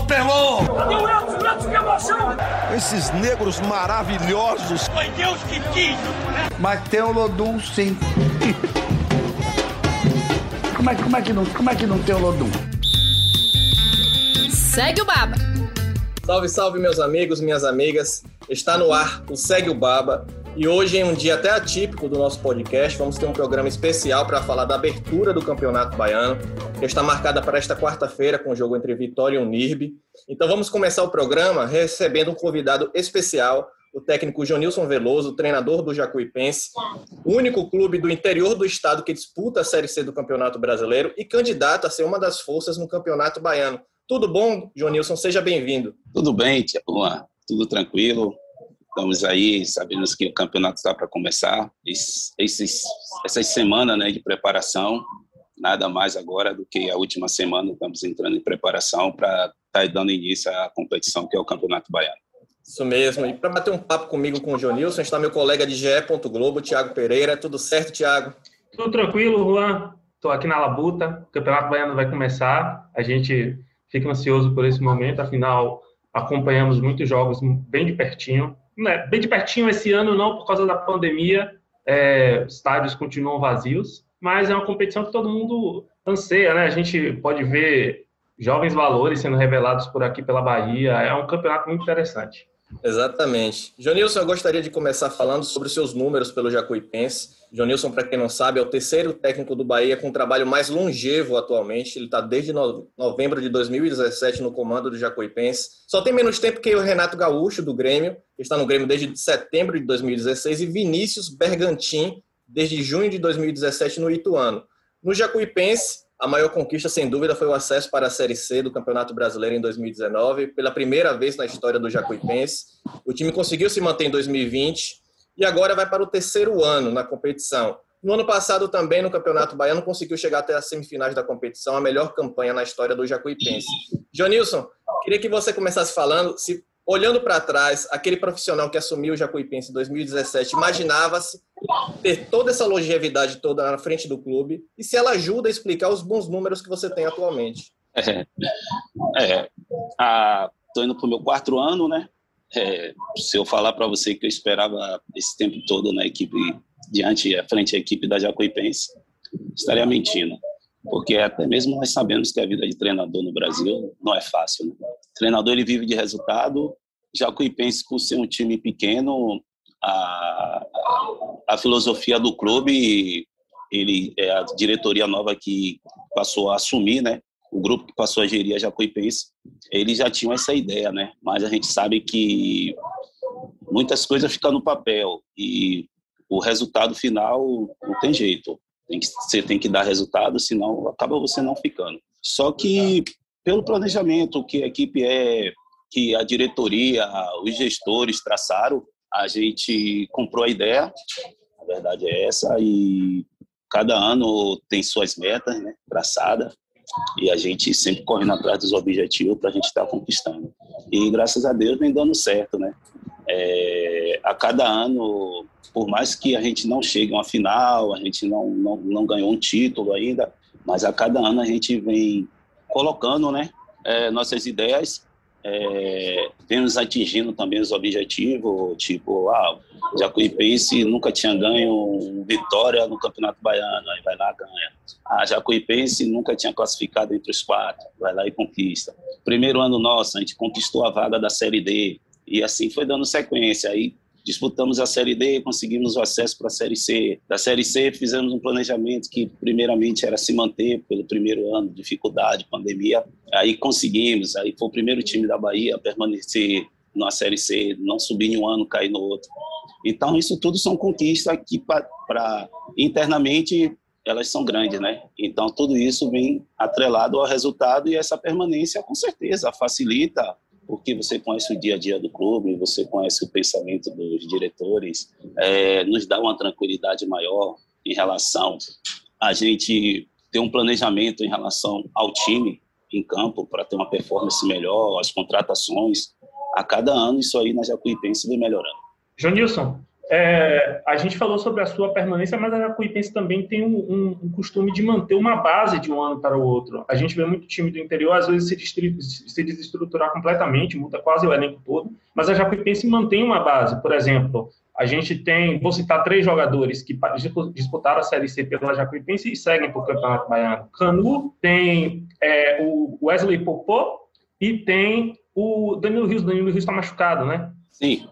atropelou! Esses negros maravilhosos. Foi Deus que quis! Mas tem o Lodum, sim. como, é, como, é que não, como é que não tem o Lodum? Segue o Baba. Salve, salve, meus amigos, minhas amigas. Está no ar o Segue o Baba. E hoje, em um dia até atípico do nosso podcast, vamos ter um programa especial para falar da abertura do Campeonato Baiano, que está marcada para esta quarta-feira com o jogo entre Vitória e Unirbe. Então vamos começar o programa recebendo um convidado especial, o técnico Jonilson Veloso, treinador do Jacuipense, único clube do interior do estado que disputa a Série C do Campeonato Brasileiro e candidato a ser uma das forças no Campeonato Baiano. Tudo bom, Jonilson? Seja bem-vindo. Tudo bem, Tia Juan. Tudo tranquilo. Estamos aí, sabemos que o campeonato está para começar. Esses, essas semanas né, de preparação, nada mais agora do que a última semana, estamos entrando em preparação para estar tá dando início à competição que é o Campeonato Baiano. Isso mesmo. E para bater um papo comigo com o Jonilson, está meu colega de GE. Globo, Tiago Pereira. Tudo certo, Tiago? Tudo tranquilo, Juan. Estou aqui na Labuta. O Campeonato Baiano vai começar. A gente fica ansioso por esse momento, afinal, acompanhamos muitos jogos bem de pertinho né, bem de pertinho esse ano, não por causa da pandemia, é, estádios continuam vazios, mas é uma competição que todo mundo anseia, né? A gente pode ver jovens valores sendo revelados por aqui pela Bahia, é um campeonato muito interessante. Exatamente. Jonilson, eu gostaria de começar falando sobre os seus números pelo Jacuipense. Jonilson, para quem não sabe, é o terceiro técnico do Bahia com o trabalho mais longevo atualmente. Ele está desde novembro de 2017 no comando do Jacuipense. Só tem menos tempo que o Renato Gaúcho, do Grêmio, que está no Grêmio desde setembro de 2016, e Vinícius Bergantin, desde junho de 2017 no Ituano. No Jacuipense, a maior conquista, sem dúvida, foi o acesso para a Série C do Campeonato Brasileiro em 2019, pela primeira vez na história do Jacuipense. O time conseguiu se manter em 2020 e agora vai para o terceiro ano na competição. No ano passado também, no Campeonato Baiano, conseguiu chegar até as semifinais da competição, a melhor campanha na história do Jacuipense. Jonilson, queria que você começasse falando se olhando para trás, aquele profissional que assumiu o Jacuipense em 2017, imaginava-se ter toda essa longevidade toda na frente do clube e se ela ajuda a explicar os bons números que você tem atualmente. É, é estou indo para o meu quarto ano, né? É, se eu falar para você que eu esperava esse tempo todo na equipe, diante, à frente da equipe da Jacuipense, estaria mentindo. Porque até mesmo nós sabemos que a vida de treinador no Brasil não é fácil. Né? Treinador ele vive de resultado Jacuipense, por ser um time pequeno, a, a filosofia do clube, ele é a diretoria nova que passou a assumir, né? O grupo que passou a gerir a Jacuipense, eles já tinham essa ideia, né? Mas a gente sabe que muitas coisas ficam no papel e o resultado final não tem jeito. Tem que, você tem que dar resultado, senão acaba você não ficando. Só que pelo planejamento que a equipe é que a diretoria, os gestores traçaram, a gente comprou a ideia, a verdade é essa, e cada ano tem suas metas né, traçadas, e a gente sempre correndo atrás dos objetivos para a gente estar tá conquistando. E graças a Deus vem dando certo, né? É, a cada ano, por mais que a gente não chegue a uma final, a gente não, não, não ganhou um título ainda, mas a cada ano a gente vem colocando né, é, nossas ideias é, vemos atingindo também os objetivos, tipo, ah, Jacuipense nunca tinha ganho vitória no Campeonato Baiano, aí vai lá ganha. Ah, Jacuipense nunca tinha classificado entre os quatro, vai lá e conquista. Primeiro ano nosso, a gente conquistou a vaga da Série D, e assim foi dando sequência. Aí disputamos a Série D, conseguimos o acesso para a Série C. Da Série C, fizemos um planejamento que, primeiramente, era se manter pelo primeiro ano, dificuldade, pandemia. Aí conseguimos, aí foi o primeiro time da Bahia a permanecer na Série C, não subir em um ano, cair no outro. Então, isso tudo são conquistas que, para internamente, elas são grandes, né? Então, tudo isso vem atrelado ao resultado e essa permanência, com certeza, facilita porque você conhece o dia a dia do clube, você conhece o pensamento dos diretores, é, nos dá uma tranquilidade maior em relação a gente ter um planejamento em relação ao time em campo para ter uma performance melhor, as contratações. A cada ano, isso aí na Jacuipense vem melhorando. João Nilson, é, a gente falou sobre a sua permanência, mas a Jacuipense também tem um, um, um, costume de manter uma base de um ano para o outro. A gente vê muito time do interior, às vezes, se, se desestruturar completamente, muda quase o elenco todo, mas a Jacuipense mantém uma base. Por exemplo, a gente tem, vou citar três jogadores que disputaram a Série C pela Jacuipense e seguem para o Campeonato Baiano. Canu, tem é, o Wesley Popó e tem o Danilo Rios. Danilo Rios está machucado, né? Sim.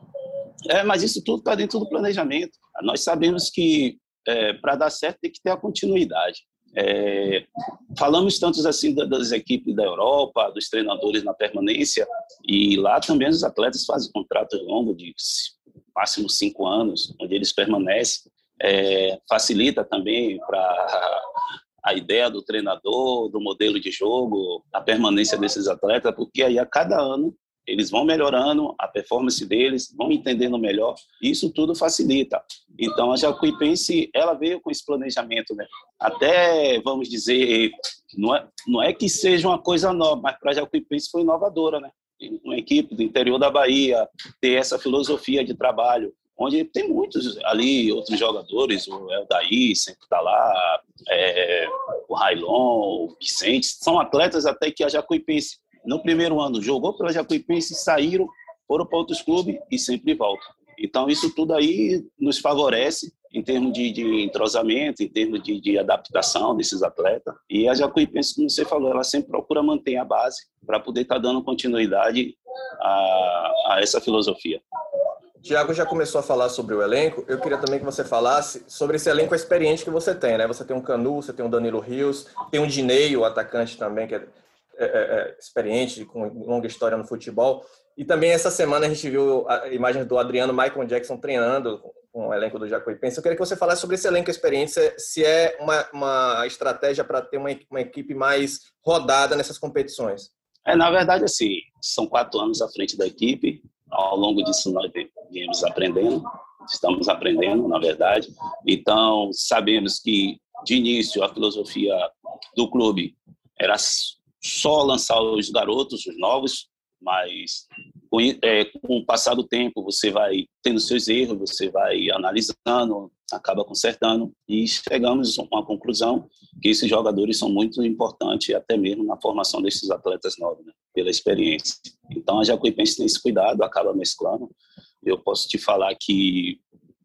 É, mas isso tudo está dentro do planejamento. Nós sabemos que é, para dar certo tem que ter a continuidade. É, falamos tantos assim das equipes da Europa, dos treinadores na permanência, e lá também os atletas fazem contratos longos de máximo cinco anos, onde eles permanecem. É, facilita também para a ideia do treinador, do modelo de jogo, a permanência desses atletas, porque aí a cada ano eles vão melhorando a performance deles, vão entendendo melhor, isso tudo facilita. Então, a Jacuipense, ela veio com esse planejamento, né? Até, vamos dizer, não é, não é que seja uma coisa nova, mas para a Jacuipense foi inovadora, né? Uma equipe do interior da Bahia ter essa filosofia de trabalho, onde tem muitos ali, outros jogadores, o Eldaí sempre está lá, é, o Railon, o Vicente, são atletas até que a Jacuipense no primeiro ano jogou pela Jacuipense, saíram, foram para outros clubes e sempre voltam. Então, isso tudo aí nos favorece em termos de, de entrosamento, em termos de, de, adaptação desses atletas. E a Jacuipense, como você falou, ela sempre procura manter a base para poder estar tá dando continuidade a, a essa filosofia. Tiago já começou a falar sobre o elenco. Eu queria também que você falasse sobre esse elenco experiente que você tem, né? Você tem um Canu, você tem um Danilo Rios, tem um Dinei, o atacante também, que é é, é, é, experiente, com longa história no futebol. E também essa semana a gente viu imagens do Adriano Michael Jackson treinando com o elenco do Jacuipense. Eu queria que você falasse sobre esse elenco experiente, se é uma, uma estratégia para ter uma, uma equipe mais rodada nessas competições. É, na verdade, assim, são quatro anos à frente da equipe. Ao longo disso, nós viemos aprendendo, estamos aprendendo, na verdade. Então, sabemos que, de início, a filosofia do clube era só lançar os garotos, os novos, mas com, é, com o passar do tempo você vai tendo seus erros, você vai analisando, acaba consertando e chegamos a uma conclusão que esses jogadores são muito importantes até mesmo na formação desses atletas novos, né? pela experiência. Então a Jacuipense tem esse cuidado, acaba mesclando. Eu posso te falar que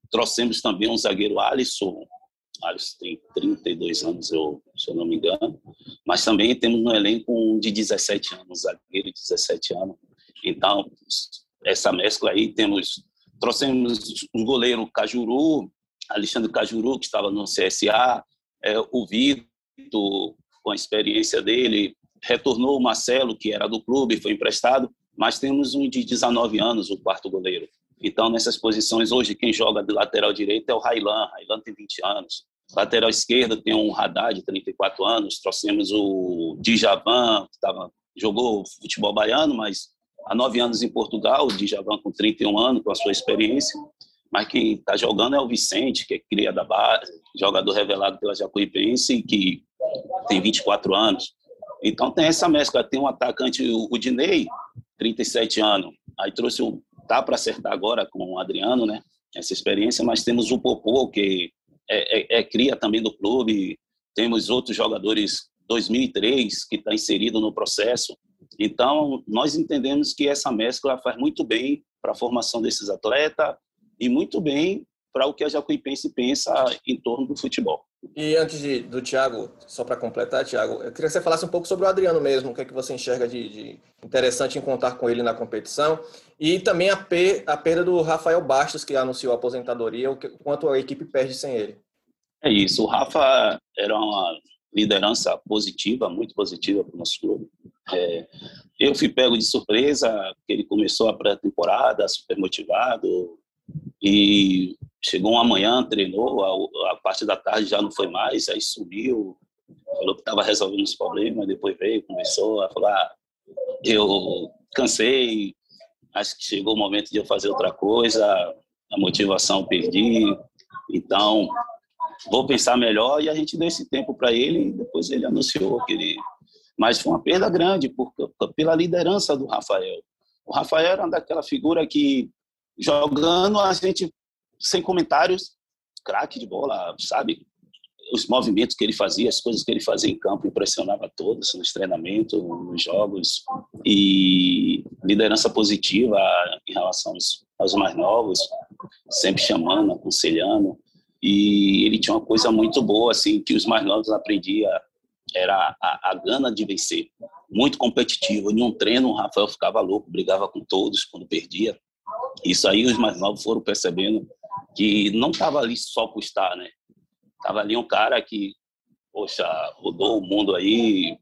trouxemos também um zagueiro Alisson, Alisson tem 32 anos, eu, se eu não me engano. Mas também temos no elenco um de 17 anos, zagueiro de 17 anos. Então, essa mescla aí, temos trouxemos um goleiro Cajuru, Alexandre Cajuru, que estava no CSA, é, o Vitor, com a experiência dele, retornou o Marcelo, que era do clube, foi emprestado, mas temos um de 19 anos, o quarto goleiro. Então, nessas posições, hoje, quem joga de lateral direito é o Railan. Railan tem 20 anos. Lateral esquerda tem um Haddad, de 34 anos. Trouxemos o Djavan, que tava, jogou futebol baiano, mas há nove anos em Portugal. O Djavan com 31 anos, com a sua experiência. Mas quem está jogando é o Vicente, que é cria da base, jogador revelado pela Jacuipense, que tem 24 anos. Então tem essa mescla. Tem um atacante, o Dinei, 37 anos. Aí trouxe o. Tá para acertar agora com o Adriano, né? Essa experiência, mas temos o Popô, que é, é, é cria também do clube. Temos outros jogadores 2003 que está inserido no processo. Então, nós entendemos que essa mescla faz muito bem para a formação desses atletas e muito bem para o que a Jacuipense pensa em torno do futebol. E antes de, do Thiago, só para completar, Thiago, eu queria que você falasse um pouco sobre o Adriano mesmo, o que é que você enxerga de, de interessante em contar com ele na competição, e também a, per, a perda do Rafael Bastos, que anunciou a aposentadoria, o que, quanto a equipe perde sem ele. É isso, o Rafa era uma liderança positiva, muito positiva para o nosso clube. É, eu fui pego de surpresa, que ele começou a pré-temporada super motivado, e chegou uma manhã, treinou, a, a, parte da tarde já não foi mais, aí sumiu, falou que estava resolvendo os problemas, depois veio, começou a falar, eu cansei, acho que chegou o momento de eu fazer outra coisa, a motivação perdi, então vou pensar melhor e a gente deu esse tempo para ele e depois ele anunciou que ele mas foi uma perda grande por, pela liderança do Rafael. O Rafael era daquela figura que jogando a gente sem comentários, craque de bola, sabe? Os movimentos que ele fazia, as coisas que ele fazia em campo impressionava todos nos treinamentos, nos jogos e liderança positiva em relação aos, mais novos, sempre chamando, aconselhando. E ele tinha uma coisa muito boa assim que os mais novos aprendia era a, a gana de vencer, muito competitivo. Em um treino, o Rafael ficava louco, brigava com todos quando perdia. Isso aí os mais novos foram percebendo que não estava ali só por estar, né? Tava ali um cara que, poxa, rodou o mundo aí,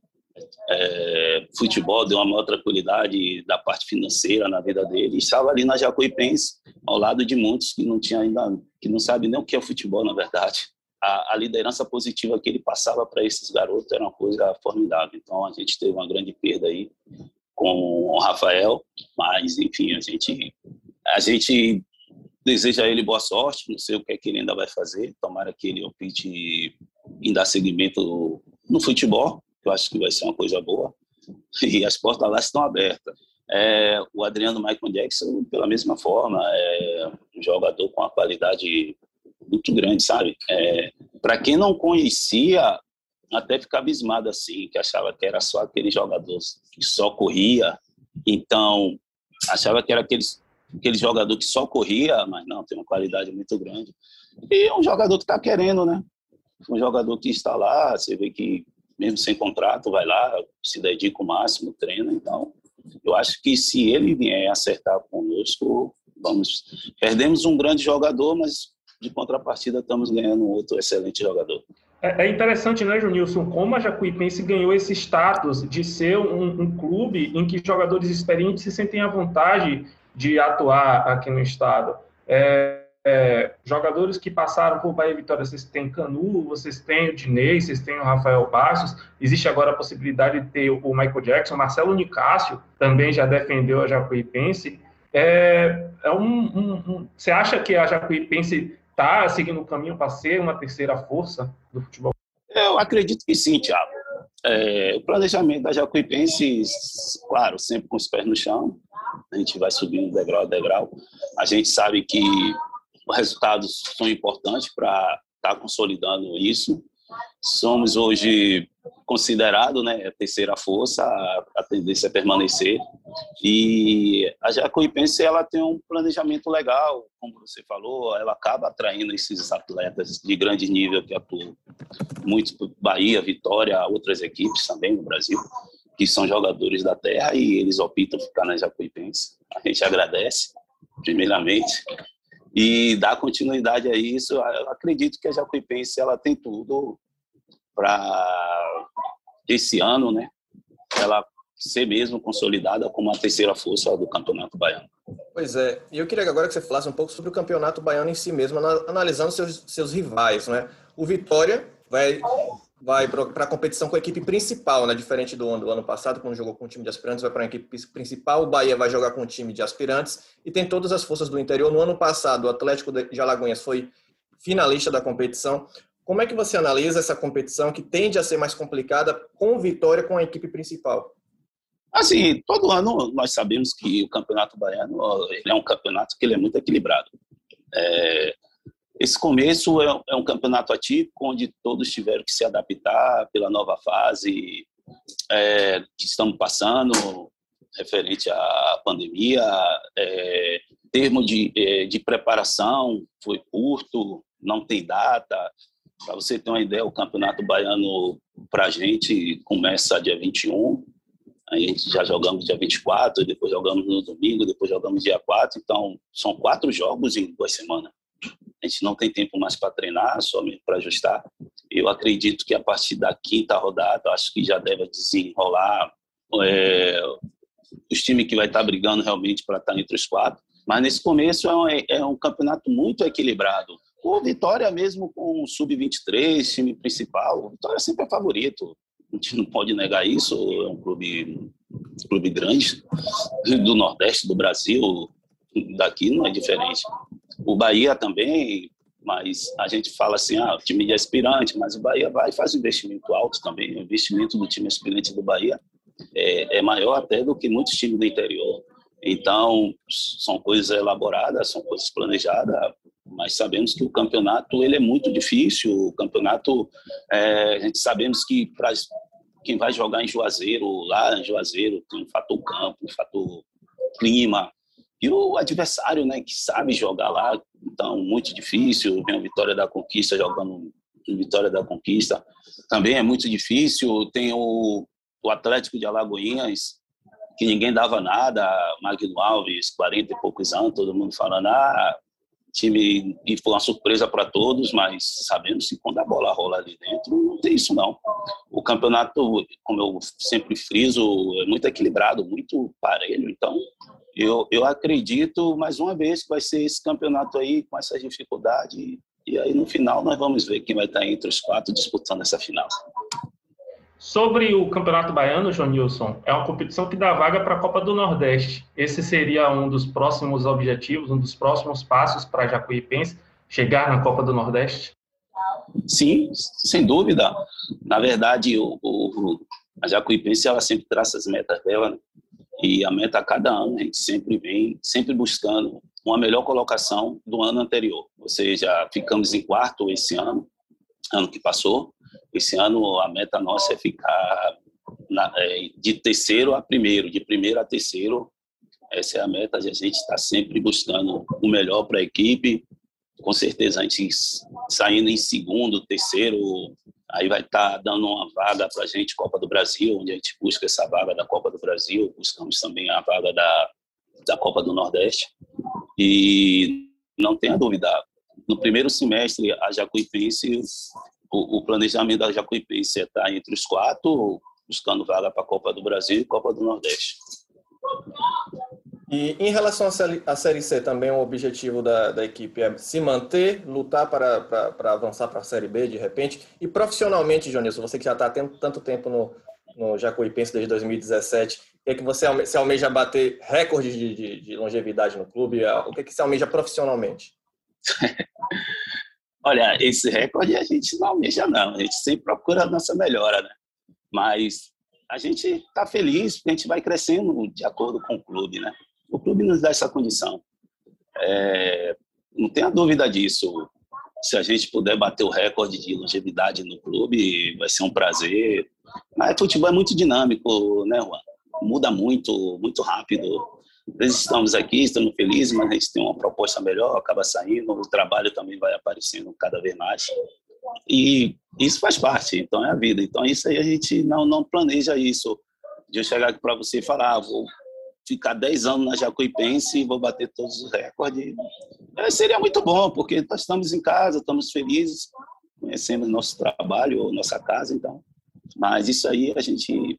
é, futebol deu uma maior tranquilidade da parte financeira na vida dele. Estava ali na Jacuipense, ao lado de muitos que não tinha ainda, que não sabem nem o que é futebol, na verdade. A, a liderança positiva que ele passava para esses garotos era uma coisa formidável. Então a gente teve uma grande perda aí com o Rafael, mas enfim, a gente a gente deseja a ele boa sorte, não sei o que é que ele ainda vai fazer, tomara que ele opte em dar seguimento no futebol, que eu acho que vai ser uma coisa boa, e as portas lá estão abertas. É, o Adriano Michael Jackson, pela mesma forma, é um jogador com uma qualidade muito grande, sabe? É, Para quem não conhecia, até ficava abismado assim, que achava que era só aquele jogador que só corria, então achava que era aqueles aquele jogador que só corria, mas não, tem uma qualidade muito grande. E é um jogador que está querendo, né? Um jogador que está lá, você vê que mesmo sem contrato, vai lá, se dedica o máximo, treina. Então, eu acho que se ele vier acertar conosco, vamos. Perdemos um grande jogador, mas de contrapartida estamos ganhando outro excelente jogador. É, é interessante, né, Junilson, como a Jacuipense ganhou esse status de ser um, um clube em que jogadores experientes se sentem à vontade de atuar aqui no estado. É, é, jogadores que passaram por Bahia Vitória, vocês têm Canu, vocês têm o Dinei, vocês têm o Rafael Bastos, existe agora a possibilidade de ter o Michael Jackson, Marcelo Nicásio também já defendeu a Jacuipense. É, é um, um, um, você acha que a Jacuipense está seguindo o caminho para ser uma terceira força do futebol? Eu acredito que sim, Thiago. É, o planejamento da Jacuipense, claro, sempre com os pés no chão, a gente vai subindo degrau a degrau. A gente sabe que os resultados são importantes para estar tá consolidando isso. Somos hoje considerado né, a terceira força, a, tendência é permanecer. E a Jacuipense ela tem um planejamento legal, como você falou, ela acaba atraindo esses atletas de grande nível que atuam muito Bahia, Vitória, outras equipes também no Brasil que são jogadores da terra e eles optam ficar na Jacuipense. A gente agradece, primeiramente, e dá continuidade a isso. Eu acredito que a Jacuipense ela tem tudo para esse ano, né? Ela ser mesmo consolidada como a terceira força do Campeonato Baiano. Pois é, e eu queria agora que você falasse um pouco sobre o Campeonato Baiano em si mesmo, analisando seus, seus rivais, né? O Vitória vai vai para a competição com a equipe principal, né? Diferente do ano, do ano passado, quando jogou com o time de aspirantes, vai para a equipe principal. O Bahia vai jogar com o time de aspirantes e tem todas as forças do interior. No ano passado, o Atlético de Alagoinhas foi finalista da competição. Como é que você analisa essa competição que tende a ser mais complicada com vitória com a equipe principal? Assim, todo ano nós sabemos que o Campeonato Baiano é um campeonato que ele é muito equilibrado. É, esse começo é, é, um campeonato atípico, onde todos tiveram que se adaptar pela nova fase é, que estamos passando, referente à pandemia. É, termo de, é, de preparação foi curto, não tem data. Para você ter uma ideia, o Campeonato Baiano, para a gente, começa dia 21, a gente já jogamos dia 24, depois jogamos no domingo, depois jogamos dia 4, então são quatro jogos em duas semanas a gente não tem tempo mais para treinar, somente para ajustar. Eu acredito que a partir da quinta rodada, acho que já deve desenrolar é, os times que vai estar tá brigando realmente para estar tá entre os quatro. Mas nesse começo é um, é um campeonato muito equilibrado. O Vitória mesmo com o sub-23, time principal, o Vitória sempre é favorito. A gente não pode negar isso. É um clube, um clube grande do Nordeste do Brasil. Daqui não é diferente. O Bahia também, mas a gente fala assim, ah, o time de aspirante, mas o Bahia vai e faz investimento alto também. O investimento do time aspirante do Bahia é, é maior até do que muitos times do interior. Então, são coisas elaboradas, são coisas planejadas, mas sabemos que o campeonato ele é muito difícil. O campeonato, é, a gente sabemos que para quem vai jogar em Juazeiro, lá em Juazeiro, tem um fator campo, um fator clima, e o adversário, né, que sabe jogar lá, então muito difícil. Tem a Vitória da Conquista jogando Vitória da Conquista, também é muito difícil. Tem o, o Atlético de Alagoinhas, que ninguém dava nada, Magno Alves, 40 e poucos anos, todo mundo falando, ah, time e foi uma surpresa para todos, mas sabemos que quando a bola rola ali dentro, não tem isso não. O campeonato, como eu sempre friso, é muito equilibrado, muito parelho, então eu, eu acredito, mais uma vez, que vai ser esse campeonato aí com essa dificuldade e aí no final nós vamos ver quem vai estar entre os quatro disputando essa final. Sobre o Campeonato Baiano, João Nilson, é uma competição que dá vaga para a Copa do Nordeste. Esse seria um dos próximos objetivos, um dos próximos passos para a Jacuipense chegar na Copa do Nordeste? Sim, sem dúvida. Na verdade, o, o, a Jacuipense ela sempre traça as metas dela, né? E a meta a cada ano a gente sempre vem, sempre buscando uma melhor colocação do ano anterior. Ou seja, ficamos em quarto esse ano, ano que passou, esse ano a meta nossa é ficar na, é, de terceiro a primeiro, de primeiro a terceiro. Essa é a meta, a gente está sempre buscando o melhor para a equipe. Com certeza a gente saindo em segundo, terceiro, aí vai estar tá dando uma vaga para a gente, Copa do Brasil, onde a gente busca essa vaga da Copa do Brasil, buscamos também a vaga da, da Copa do Nordeste. E não tenha dúvida, no primeiro semestre a Jacuipense o, o planejamento da Jacuipense é estar entre os quatro, buscando vaga para a Copa do Brasil e Copa do Nordeste. E em relação à Série C, também o objetivo da, da equipe é se manter, lutar para, para, para avançar para a Série B de repente. E profissionalmente, Jonilson, você que já está tendo tanto tempo no, no Jacuipense desde 2017, o é que você se almeja bater recordes de, de, de longevidade no clube? O que, é que se almeja profissionalmente? Olha, esse recorde a gente não almeja, não. A gente sempre procura a nossa melhora, né? Mas a gente está feliz porque a gente vai crescendo de acordo com o clube, né? O clube nos dá essa condição. É, não tenha dúvida disso. Se a gente puder bater o recorde de longevidade no clube, vai ser um prazer. Mas futebol é muito dinâmico, né, Juan? Muda muito, muito rápido. Nós estamos aqui, estamos felizes, mas a gente tem uma proposta melhor, acaba saindo, o trabalho também vai aparecendo cada vez mais. E isso faz parte, então é a vida. Então isso aí a gente não, não planeja isso. De eu chegar aqui para você e falar, ah, vou ficar 10 anos na Jacuipense e vou bater todos os recordes. É, seria muito bom, porque nós estamos em casa, estamos felizes, conhecemos nosso trabalho, nossa casa, então. Mas isso aí a gente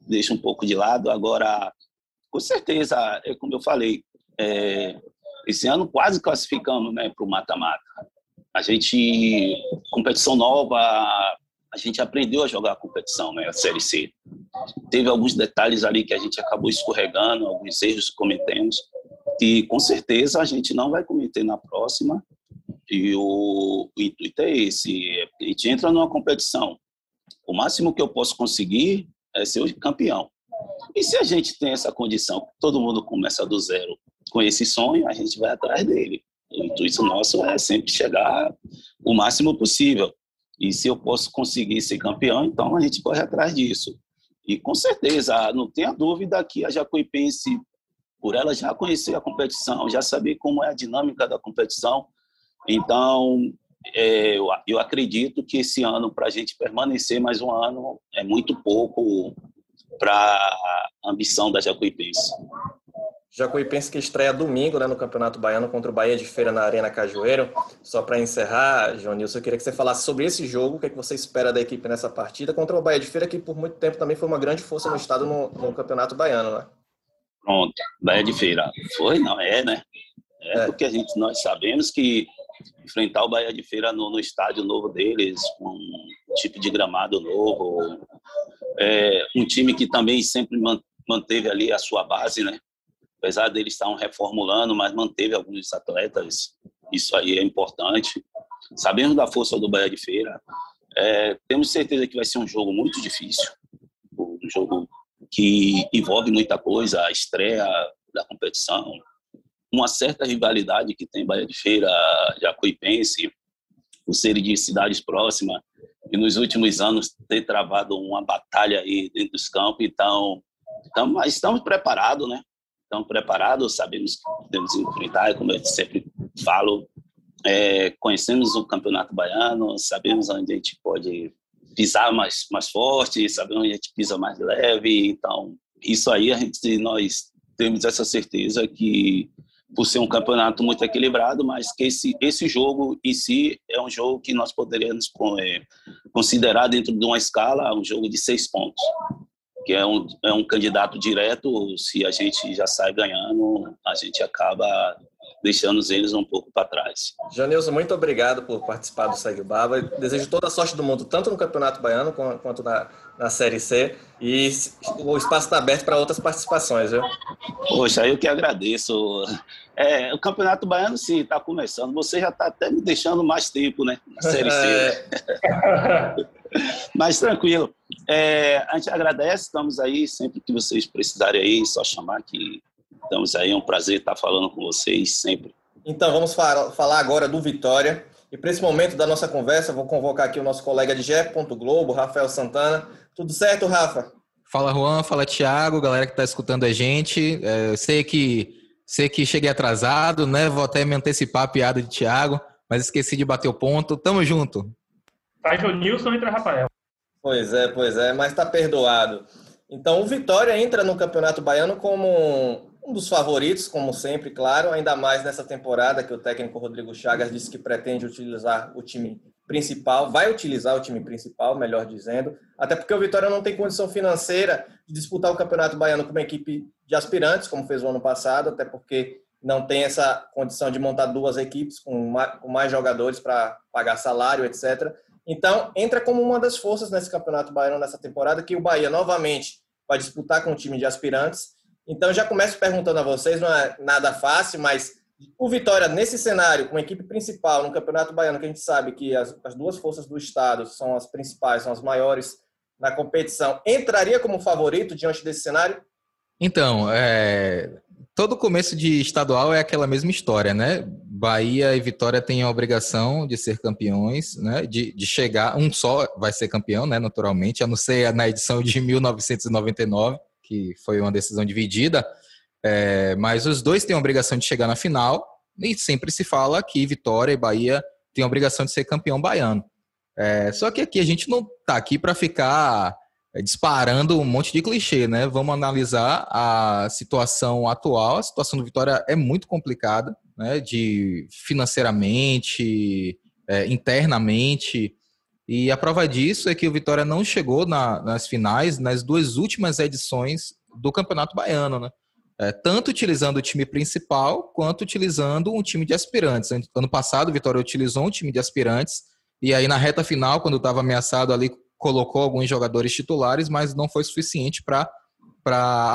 deixa um pouco de lado. Agora, com certeza, é como eu falei, é, esse ano quase classificamos né, para o mata-mata. A gente, competição nova, a gente aprendeu a jogar a competição, né, a Série C. Teve alguns detalhes ali que a gente acabou escorregando, alguns erros que cometemos, e com certeza a gente não vai cometer na próxima. E o, o intuito é esse: a gente entra numa competição. O máximo que eu posso conseguir é ser o campeão. E se a gente tem essa condição, todo mundo começa do zero com esse sonho, a gente vai atrás dele. O intuito nosso é sempre chegar o máximo possível. E se eu posso conseguir ser campeão, então a gente corre atrás disso. E com certeza, não tenha dúvida que a Jacuipense, por ela já conhecer a competição, já saber como é a dinâmica da competição, então é, eu, eu acredito que esse ano, para a gente permanecer mais um ano, é muito pouco para a ambição da Jacuipense. Jacuipense que estreia domingo né, no Campeonato Baiano contra o Bahia de Feira na Arena Cajueiro. Só para encerrar, João Nilson, eu queria que você falasse sobre esse jogo, o que, é que você espera da equipe nessa partida contra o Bahia de Feira, que por muito tempo também foi uma grande força no estado no, no Campeonato Baiano, né? Pronto, Bahia de Feira. Foi, não é, né? É, é. porque a gente, nós sabemos que enfrentar o Bahia de Feira no, no estádio novo deles, com um tipo de gramado novo, é, um time que também sempre manteve ali a sua base, né? Apesar deles estar reformulando, mas manteve alguns atletas. Isso aí é importante. Sabendo da força do Bahia de Feira, é, temos certeza que vai ser um jogo muito difícil, um jogo que envolve muita coisa, a estreia da competição. uma certa rivalidade que tem Bahia de Feira, Jacuipense, por serem de cidades próximas, e nos últimos anos ter travado uma batalha aí dentro dos campos, então estamos, estamos preparados, né? Estamos preparados, sabemos que podemos enfrentar, como eu sempre falo, é, conhecemos o Campeonato Baiano, sabemos onde a gente pode pisar mais, mais forte, sabemos onde a gente pisa mais leve, então isso aí a gente, nós temos essa certeza que por ser um campeonato muito equilibrado, mas que esse, esse jogo em si é um jogo que nós poderíamos é, considerar dentro de uma escala um jogo de seis pontos, que é um, é um candidato direto, se a gente já sai ganhando, a gente acaba deixando eles um pouco para trás. Janilson, muito obrigado por participar do Segue Baba. Desejo toda a sorte do mundo, tanto no Campeonato Baiano quanto na, na Série C. E o espaço está aberto para outras participações, viu? Poxa, eu que agradeço. É, o Campeonato Baiano, sim, está começando. Você já está até me deixando mais tempo, né? Na Série C. Mas tranquilo. É, a gente agradece, estamos aí. Sempre que vocês precisarem aí, só chamar que Estamos aí, é um prazer estar falando com vocês sempre. Então, vamos falar agora do Vitória. E para esse momento da nossa conversa, vou convocar aqui o nosso colega de GE. Globo, Rafael Santana. Tudo certo, Rafa? Fala, Juan. Fala, Thiago. Galera que está escutando a gente. É, sei que sei que cheguei atrasado, né? Vou até me antecipar a piada de Thiago, mas esqueci de bater o ponto. Tamo junto. Tá Nilson entra Rafael. Pois é, pois é, mas tá perdoado. Então, o Vitória entra no Campeonato Baiano como um dos favoritos, como sempre, claro, ainda mais nessa temporada que o técnico Rodrigo Chagas disse que pretende utilizar o time principal, vai utilizar o time principal, melhor dizendo, até porque o Vitória não tem condição financeira de disputar o Campeonato Baiano com uma equipe de aspirantes, como fez o ano passado, até porque não tem essa condição de montar duas equipes com mais jogadores para pagar salário, etc. Então, entra como uma das forças nesse Campeonato Baiano nessa temporada, que o Bahia novamente vai disputar com o time de aspirantes então, já começo perguntando a vocês, não é nada fácil, mas o Vitória, nesse cenário, com a equipe principal no Campeonato Baiano, que a gente sabe que as, as duas forças do Estado são as principais, são as maiores na competição, entraria como favorito diante desse cenário? Então, é, todo começo de estadual é aquela mesma história, né? Bahia e Vitória têm a obrigação de ser campeões, né? De, de chegar, um só vai ser campeão, né? Naturalmente, a não ser na edição de 1999 que foi uma decisão dividida, é, mas os dois têm a obrigação de chegar na final e sempre se fala que Vitória e Bahia têm a obrigação de ser campeão baiano. É, só que aqui a gente não está aqui para ficar disparando um monte de clichê, né? Vamos analisar a situação atual. A situação do Vitória é muito complicada, né? De financeiramente, é, internamente. E a prova disso é que o Vitória não chegou na, nas finais nas duas últimas edições do Campeonato Baiano, né? É, tanto utilizando o time principal quanto utilizando um time de aspirantes. Ano passado, o Vitória utilizou um time de aspirantes e aí na reta final, quando estava ameaçado ali, colocou alguns jogadores titulares, mas não foi suficiente para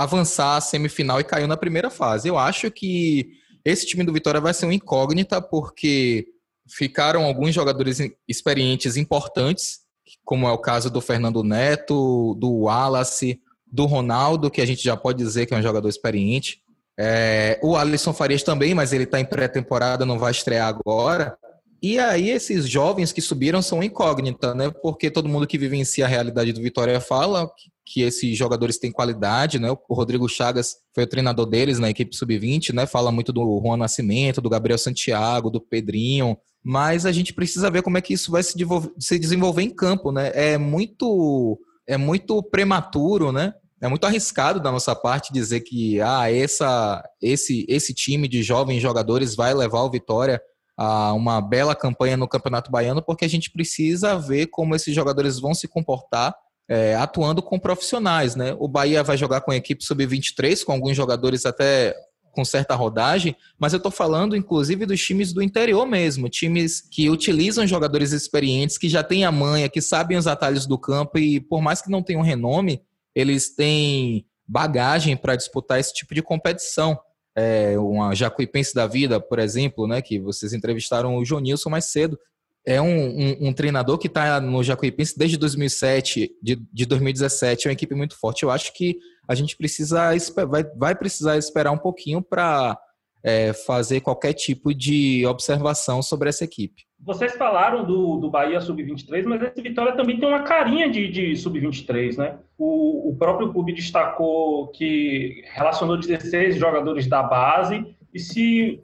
avançar a semifinal e caiu na primeira fase. Eu acho que esse time do Vitória vai ser uma incógnita porque ficaram alguns jogadores experientes importantes, como é o caso do Fernando Neto, do Wallace, do Ronaldo, que a gente já pode dizer que é um jogador experiente. É, o Alisson Farias também, mas ele está em pré-temporada, não vai estrear agora. E aí esses jovens que subiram são incógnita, né? Porque todo mundo que vivencia a realidade do Vitória fala que, esses jogadores têm qualidade, né? O Rodrigo Chagas foi o treinador deles na equipe sub-20, né? Fala muito do Juan Nascimento, do Gabriel Santiago, do Pedrinho, mas a gente precisa ver como é que isso vai se desenvolver, se desenvolver em campo, né? É muito é muito prematuro, né? É muito arriscado da nossa parte dizer que ah, essa, esse, esse time de jovens jogadores vai levar o Vitória uma bela campanha no Campeonato Baiano, porque a gente precisa ver como esses jogadores vão se comportar é, atuando com profissionais, né? O Bahia vai jogar com a equipe sub-23, com alguns jogadores até com certa rodagem, mas eu estou falando inclusive dos times do interior mesmo, times que utilizam jogadores experientes, que já têm a manha, que sabem os atalhos do campo e por mais que não tenham renome, eles têm bagagem para disputar esse tipo de competição. É, uma Jacuipense da vida, por exemplo, né, que vocês entrevistaram o Jonilson mais cedo, é um, um, um treinador que está no Jacuipense desde 2007, de, de 2017, é uma equipe muito forte. Eu acho que a gente precisa vai, vai precisar esperar um pouquinho para é, fazer qualquer tipo de observação sobre essa equipe. Vocês falaram do, do Bahia Sub-23, mas esse Vitória também tem uma carinha de, de Sub-23, né? O, o próprio clube destacou que relacionou 16 jogadores da base e se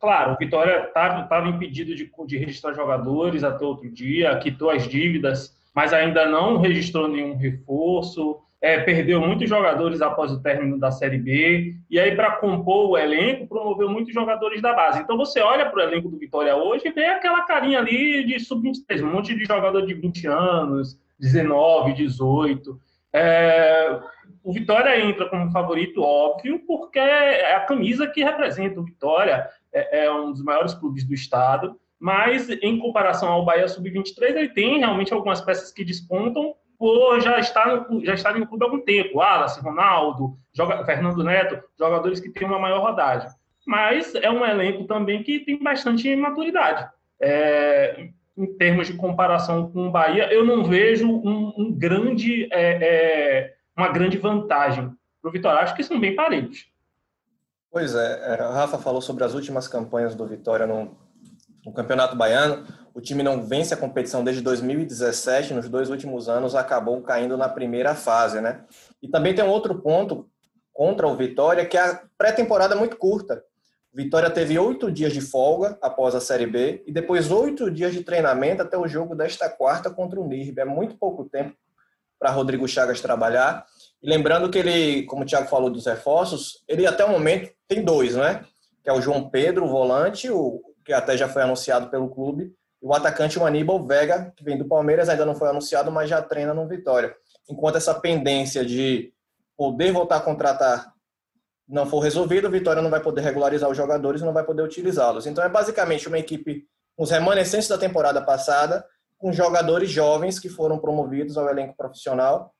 Claro, o Vitória estava impedido de, de, registrar jogadores até outro dia, quitou as dívidas, mas ainda não registrou nenhum reforço, é, perdeu muitos jogadores após o término da Série B, e aí, para compor o elenco, promoveu muitos jogadores da base. Então, você olha para o elenco do Vitória hoje e vê aquela carinha ali de sub-23, um monte de jogador de 20 anos, 19, 18. É, o Vitória entra como favorito, óbvio, porque é a camisa que representa o Vitória é, é um dos maiores clubes do estado, mas em comparação ao Bahia Sub-23, ele tem realmente algumas peças que despontam por já estar no, já estarem no clube há algum tempo. Wallace, Ronaldo, joga, Fernando Neto, jogadores que têm uma maior rodagem. Mas é um elenco também que tem bastante maturidade. É, em termos de comparação com o Bahia, eu não vejo um, um grande, é, é, uma grande vantagem para o Vitória. Acho que são bem parelhos. Pois é, é, a Rafa falou sobre as últimas campanhas do Vitória no, no, Campeonato Baiano. O time não vence a competição desde 2017, nos dois últimos anos acabou caindo na primeira fase, né? E também tem um outro ponto contra o Vitória, que é a pré-temporada muito curta. O Vitória teve oito dias de folga após a Série B e depois oito dias de treinamento até o jogo desta quarta contra o NIRB. É muito pouco tempo para Rodrigo Chagas trabalhar. E lembrando que ele, como o Thiago falou dos reforços, ele até o momento tem dois, né? Que é o João Pedro, o volante, o, que até já foi anunciado pelo clube, o atacante o Aníbal Vega, que vem do Palmeiras, ainda não foi anunciado, mas já treina no Vitória. Enquanto essa pendência de poder voltar a contratar não for resolvida, o Vitória não vai poder regularizar os jogadores e não vai poder utilizá-los. Então é basicamente uma equipe os remanescentes da temporada passada, com jogadores jovens que foram promovidos ao elenco profissional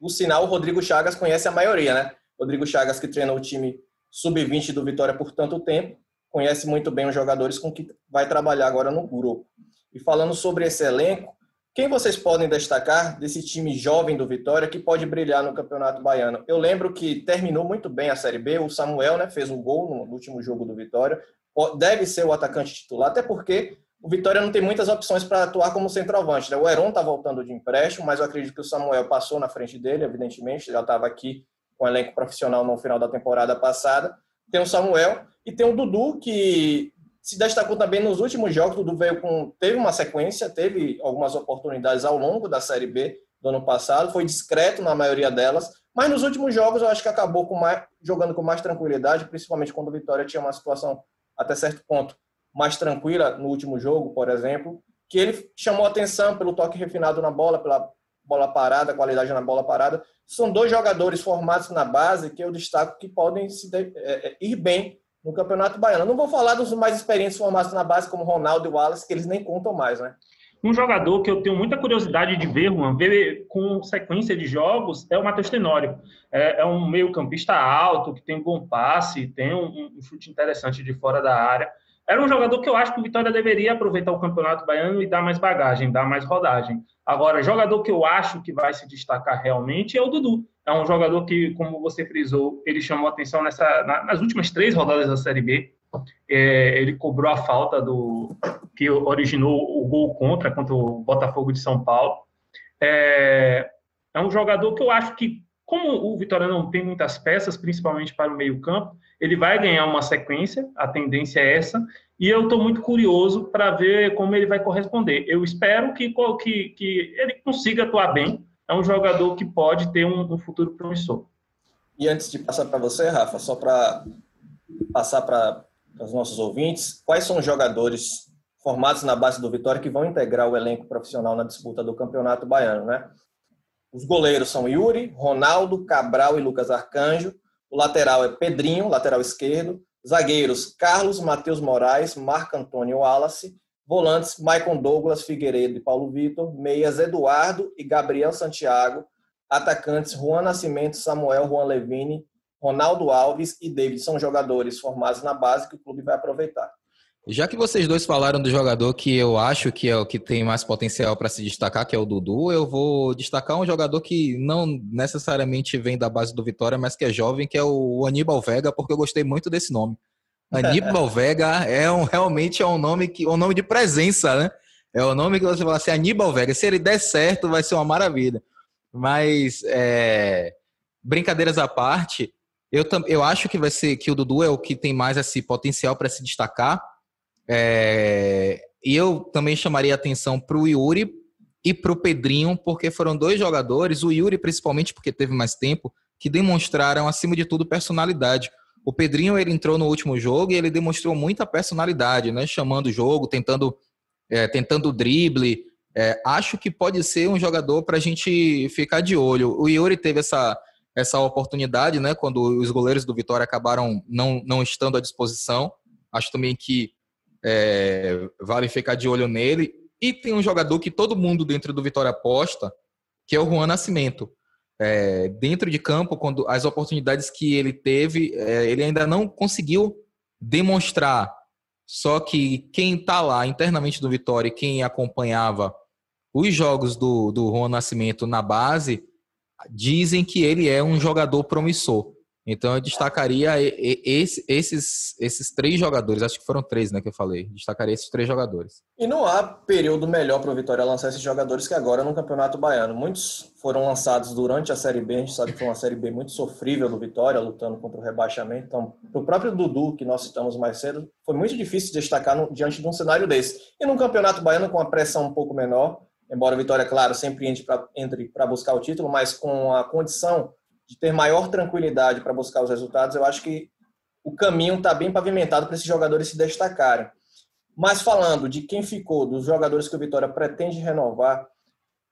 o sinal, o Rodrigo Chagas conhece a maioria, né? Rodrigo Chagas, que treinou o time sub-20 do Vitória por tanto tempo, conhece muito bem os jogadores com que vai trabalhar agora no grupo. E falando sobre esse elenco, quem vocês podem destacar desse time jovem do Vitória que pode brilhar no Campeonato Baiano? Eu lembro que terminou muito bem a Série B, o Samuel né, fez um gol no último jogo do Vitória, deve ser o atacante titular, até porque o Vitória não tem muitas opções para atuar como centroavante. Né? O Heron está voltando de empréstimo, mas eu acredito que o Samuel passou na frente dele, evidentemente, já estava aqui com o elenco profissional no final da temporada passada. Tem o Samuel e tem o Dudu, que se destacou também nos últimos jogos. O Dudu veio com, teve uma sequência, teve algumas oportunidades ao longo da Série B do ano passado, foi discreto na maioria delas, mas nos últimos jogos eu acho que acabou com mais, jogando com mais tranquilidade, principalmente quando o Vitória tinha uma situação até certo ponto mais tranquila no último jogo, por exemplo, que ele chamou atenção pelo toque refinado na bola, pela bola parada, qualidade na bola parada. São dois jogadores formados na base que eu destaco que podem se de, é, é ir bem no Campeonato Baiano. não vou falar dos mais experientes formados na base, como Ronaldo e Wallace, que eles nem contam mais, né? Um jogador que eu tenho muita curiosidade de ver, Juan, ver com sequência de jogos, é o Matheus Tenório. É, é um meio-campista alto, que tem um bom passe, tem um, um chute interessante de fora da área. Era um jogador que eu acho que o Vitória deveria aproveitar o Campeonato Baiano e dar mais bagagem, dar mais rodagem. Agora, jogador que eu acho que vai se destacar realmente é o Dudu. É um jogador que, como você frisou, ele chamou atenção nessa, nas últimas três rodadas da Série B. É, ele cobrou a falta do que originou o gol contra contra o Botafogo de São Paulo. É, é um jogador que eu acho que, como o Vitória não tem muitas peças, principalmente para o meio campo, ele vai ganhar uma sequência, a tendência é essa, e eu estou muito curioso para ver como ele vai corresponder. Eu espero que, que, que, ele consiga atuar bem, é um jogador que pode ter um, um futuro promissor. E antes de passar para você, Rafa, só para passar para os nossos ouvintes, quais são os jogadores formados na base do Vitória que vão integrar o elenco profissional na disputa do Campeonato Baiano, né? Os goleiros são Yuri, Ronaldo, Cabral e Lucas Arcanjo. O lateral é Pedrinho, lateral esquerdo. Zagueiros, Carlos Matheus Moraes, Marco Antônio Wallace. Volantes, Maicon Douglas, Figueiredo e Paulo Vitor. Meias, Eduardo e Gabriel Santiago. Atacantes, Juan Nascimento, Samuel Juan Levine, Ronaldo Alves e David são jogadores formados na base que o clube vai aproveitar. Já que vocês dois falaram do jogador que eu acho que é o que tem mais potencial para se destacar, que é o Dudu, eu vou destacar um jogador que não necessariamente vem da base do Vitória, mas que é jovem, que é o Aníbal Vega, porque eu gostei muito desse nome. Aníbal Vega é um, realmente é um nome que um nome de presença, né? É o nome que você fala assim, Aníbal Vega. Se ele der certo, vai ser uma maravilha. Mas é, brincadeiras à parte, eu, eu acho que vai ser que o Dudu é o que tem mais esse potencial para se destacar. É, e eu também chamaria atenção para o Yuri e para o Pedrinho, porque foram dois jogadores, o Yuri principalmente porque teve mais tempo, que demonstraram, acima de tudo, personalidade. O Pedrinho ele entrou no último jogo e ele demonstrou muita personalidade, né? Chamando o jogo, tentando, é, tentando drible. É, acho que pode ser um jogador para a gente ficar de olho. O Yuri teve essa, essa oportunidade, né? Quando os goleiros do Vitória acabaram não, não estando à disposição. Acho também que é, vale ficar de olho nele. E tem um jogador que todo mundo dentro do Vitória aposta, que é o Juan Nascimento. É, dentro de campo, quando as oportunidades que ele teve, é, ele ainda não conseguiu demonstrar. Só que quem está lá internamente do Vitória e quem acompanhava os jogos do, do Juan Nascimento na base, dizem que ele é um jogador promissor. Então eu destacaria esse, esses, esses três jogadores, acho que foram três, né, que eu falei. Destacaria esses três jogadores. E não há período melhor para o Vitória lançar esses jogadores que agora no Campeonato Baiano. Muitos foram lançados durante a Série B, a gente sabe que foi uma Série B muito sofrível do Vitória, lutando contra o rebaixamento. Então, para o próprio Dudu, que nós citamos mais cedo, foi muito difícil destacar no, diante de um cenário desse. E no Campeonato Baiano, com a pressão um pouco menor, embora o Vitória, claro, sempre entre para buscar o título, mas com a condição de ter maior tranquilidade para buscar os resultados, eu acho que o caminho está bem pavimentado para esses jogadores se destacarem. Mas falando de quem ficou, dos jogadores que o Vitória pretende renovar,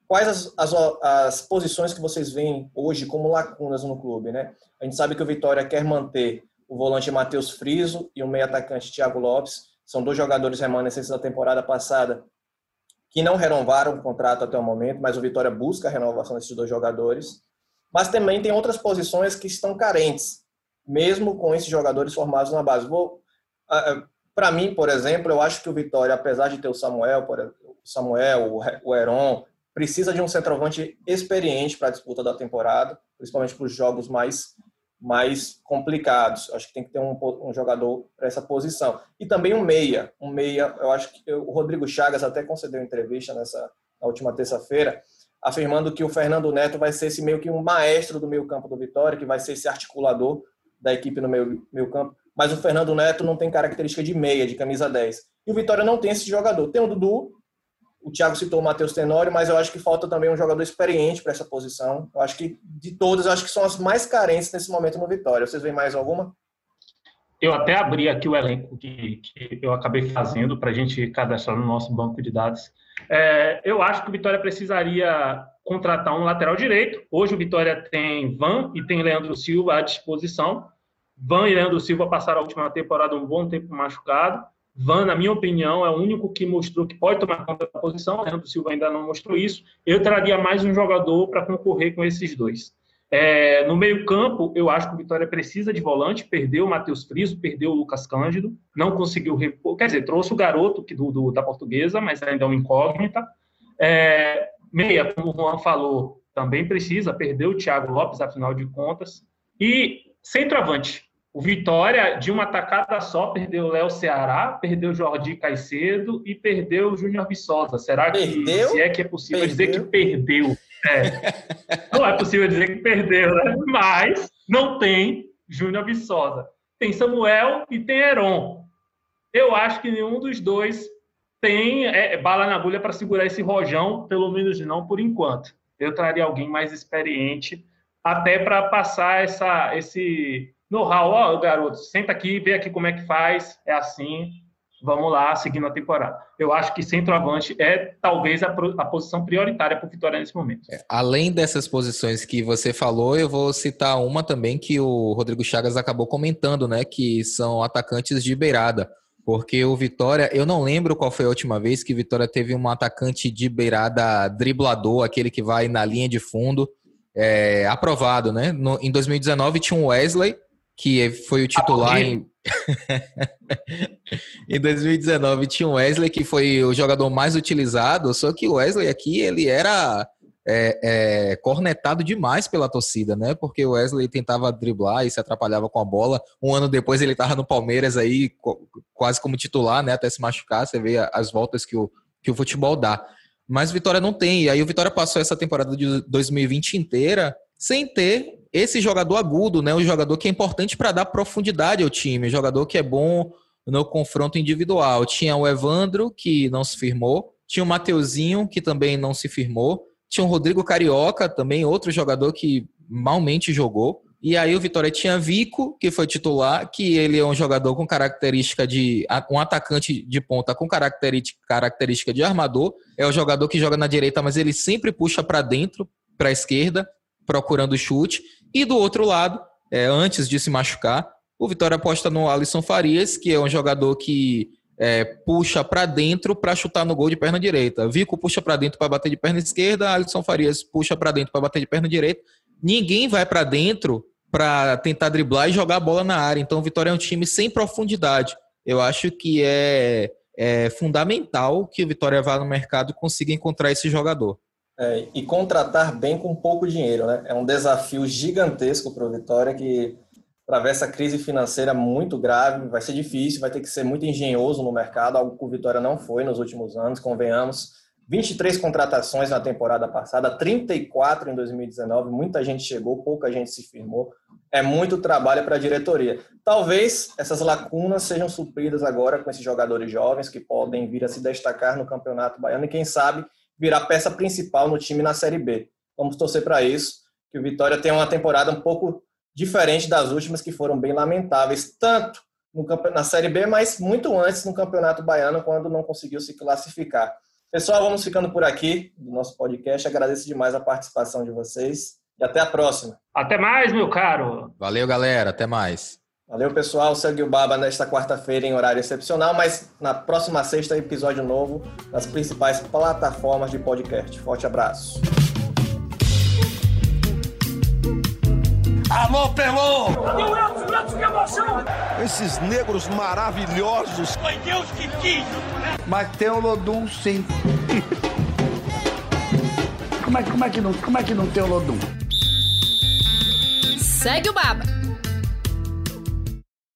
quais as, as, as posições que vocês veem hoje como lacunas no clube? Né? A gente sabe que o Vitória quer manter o volante Matheus Friso e o meio atacante Thiago Lopes. São dois jogadores remanescentes da temporada passada que não renovaram o contrato até o momento, mas o Vitória busca a renovação desses dois jogadores. Mas também tem outras posições que estão carentes, mesmo com esses jogadores formados na base. Vou, para mim, por exemplo, eu acho que o Vitória, apesar de ter o Samuel, o Samuel, o Heron, precisa de um centroavante experiente para a disputa da temporada, principalmente para os jogos mais mais complicados. Acho que tem que ter um, um jogador para essa posição. E também um meia. Um meia, eu acho que o Rodrigo Chagas até concedeu entrevista nessa na última terça-feira, afirmando que o Fernando Neto vai ser esse meio que um maestro do meio campo do Vitória, que vai ser esse articulador da equipe no meio, meio campo. Mas o Fernando Neto não tem característica de meia, de camisa 10. E o Vitória não tem esse jogador. Tem o Dudu, o Thiago citou o Matheus Tenório, mas eu acho que falta também um jogador experiente para essa posição. Eu acho que de todas, acho que são as mais carentes nesse momento no Vitória. Vocês veem mais alguma? Eu até abri aqui o elenco que, que eu acabei fazendo para a gente cadastrar no nosso banco de dados. É, eu acho que o Vitória precisaria contratar um lateral direito. Hoje o Vitória tem Van e tem Leandro Silva à disposição. Van e Leandro Silva passaram a última temporada um bom tempo machucado. Van, na minha opinião, é o único que mostrou que pode tomar conta da posição. Leandro Silva ainda não mostrou isso. Eu traria mais um jogador para concorrer com esses dois. É, no meio-campo, eu acho que o Vitória precisa de volante. Perdeu o Matheus Friso, perdeu o Lucas Cândido, não conseguiu repor. Quer dizer, trouxe o garoto que, do, do, da portuguesa, mas ainda é uma incógnita. É, meia, como o Juan falou, também precisa. Perdeu o Thiago Lopes, afinal de contas. E centroavante. O Vitória, de uma tacada só, perdeu o Léo Ceará, perdeu o Jordi Caicedo e perdeu o Júnior Viçosa. Será que perdeu? se é que é possível perdeu? dizer que perdeu? É. Não é possível dizer que perdeu, né? Mas não tem Júnior Viçosa. Tem Samuel e tem Heron. Eu acho que nenhum dos dois tem é, é bala na agulha para segurar esse rojão, pelo menos não por enquanto. Eu traria alguém mais experiente, até para passar essa, esse know-how, ó, oh, garoto, senta aqui, vê aqui como é que faz, é assim, vamos lá, seguindo a temporada. Eu acho que centroavante é talvez a, a posição prioritária para o Vitória nesse momento. É, além dessas posições que você falou, eu vou citar uma também que o Rodrigo Chagas acabou comentando, né, que são atacantes de beirada. Porque o Vitória, eu não lembro qual foi a última vez que o Vitória teve um atacante de beirada driblador, aquele que vai na linha de fundo, é, aprovado, né? No, em 2019 tinha um Wesley, que foi o titular em... em 2019 tinha o Wesley que foi o jogador mais utilizado, só que o Wesley aqui ele era é, é, cornetado demais pela torcida, né? Porque o Wesley tentava driblar e se atrapalhava com a bola. Um ano depois ele estava no Palmeiras aí, quase como titular, né? Até se machucar, você vê as voltas que o, que o futebol dá. Mas Vitória não tem. E aí o Vitória passou essa temporada de 2020 inteira sem ter esse jogador agudo, né? O jogador que é importante para dar profundidade ao time, o jogador que é bom no confronto individual. Tinha o Evandro, que não se firmou, tinha o Mateuzinho, que também não se firmou, tinha o Rodrigo Carioca, também outro jogador que malmente jogou. E aí o Vitória tinha Vico, que foi titular, que ele é um jogador com característica de. um atacante de ponta com característica de armador. É o jogador que joga na direita, mas ele sempre puxa para dentro, para a esquerda, procurando chute. E do outro lado, é, antes de se machucar, o Vitória aposta no Alisson Farias, que é um jogador que é, puxa para dentro para chutar no gol de perna direita. Vico puxa para dentro para bater de perna esquerda, Alisson Farias puxa para dentro para bater de perna direita. Ninguém vai para dentro para tentar driblar e jogar a bola na área. Então, o Vitória é um time sem profundidade. Eu acho que é, é fundamental que o Vitória vá no mercado e consiga encontrar esse jogador. É, e contratar bem com pouco dinheiro, né? É um desafio gigantesco para o Vitória que atravessa crise financeira muito grave, vai ser difícil, vai ter que ser muito engenhoso no mercado, algo que o Vitória não foi nos últimos anos, convenhamos. 23 contratações na temporada passada, 34 em 2019, muita gente chegou, pouca gente se firmou. É muito trabalho para a diretoria. Talvez essas lacunas sejam supridas agora com esses jogadores jovens que podem vir a se destacar no Campeonato Baiano e quem sabe virar peça principal no time na Série B. Vamos torcer para isso, que o Vitória tenha uma temporada um pouco diferente das últimas, que foram bem lamentáveis, tanto no, na Série B, mas muito antes no Campeonato Baiano, quando não conseguiu se classificar. Pessoal, vamos ficando por aqui do nosso podcast. Agradeço demais a participação de vocês e até a próxima. Até mais, meu caro. Valeu, galera. Até mais. Valeu, pessoal. Segue o Baba nesta quarta-feira em horário excepcional, mas na próxima sexta, episódio novo nas principais plataformas de podcast. Forte abraço. Alô, Pelô! Meu Deus, que emoção! Esses negros maravilhosos! Foi Deus que quis! Mas tem o Lodum, sim. como, é, como, é que não, como é que não tem o Lodum? Segue o Baba!